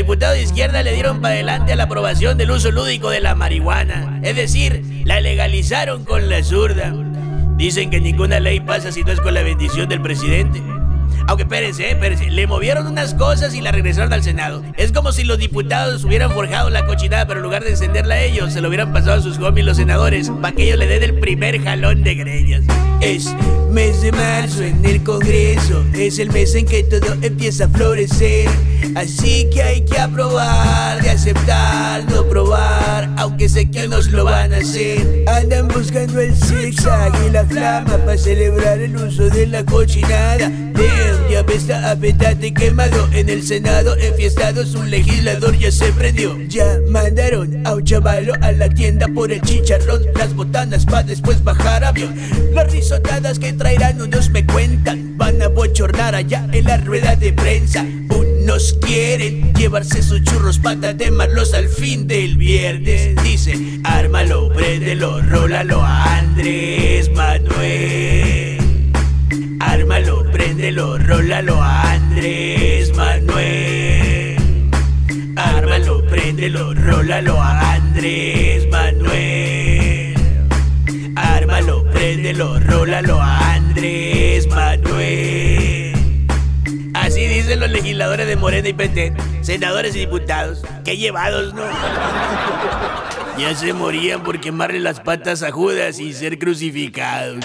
diputados de izquierda le dieron para adelante a la aprobación del uso lúdico de la marihuana. Es decir, la legalizaron con la zurda. Dicen que ninguna ley pasa si no es con la bendición del presidente. Aunque espérense, espérense, le movieron unas cosas y la regresaron al Senado. Es como si los diputados hubieran forjado la cochinada, pero en lugar de encenderla a ellos, se lo hubieran pasado a sus homies los senadores, para que ellos le den el primer jalón de greñas. Es mes de marzo en el Congreso, es el mes en que todo empieza a florecer. Así que hay que aprobar, de aceptar, aunque sé que nos lo van a hacer. Andan buscando el zigzag y la flama para celebrar el uso de la cochinada. Damn, ya está apetate quemado en el Senado, enfiestados un legislador ya se prendió. Ya mandaron a un chavalo a la tienda por el chicharrón, las botanas para después bajar avión. Las risotadas que traerán unos me cuentan, van a bochornar allá en la rueda de prensa. Unos quieren llevarse sus churros para temarlos al fin del viernes. Dice, ármalo, préndelo, rólalo a Andrés Manuel. Ármalo, préndelo, rólalo a Andrés Manuel. Ármalo, préndelo, rólalo a Andrés Manuel. Ármalo, préndelo, rólalo a Andrés los legisladores de Morena y PT, senadores y diputados. Qué llevados, ¿no? Ya se morían por quemarle las patas a Judas y ser crucificados.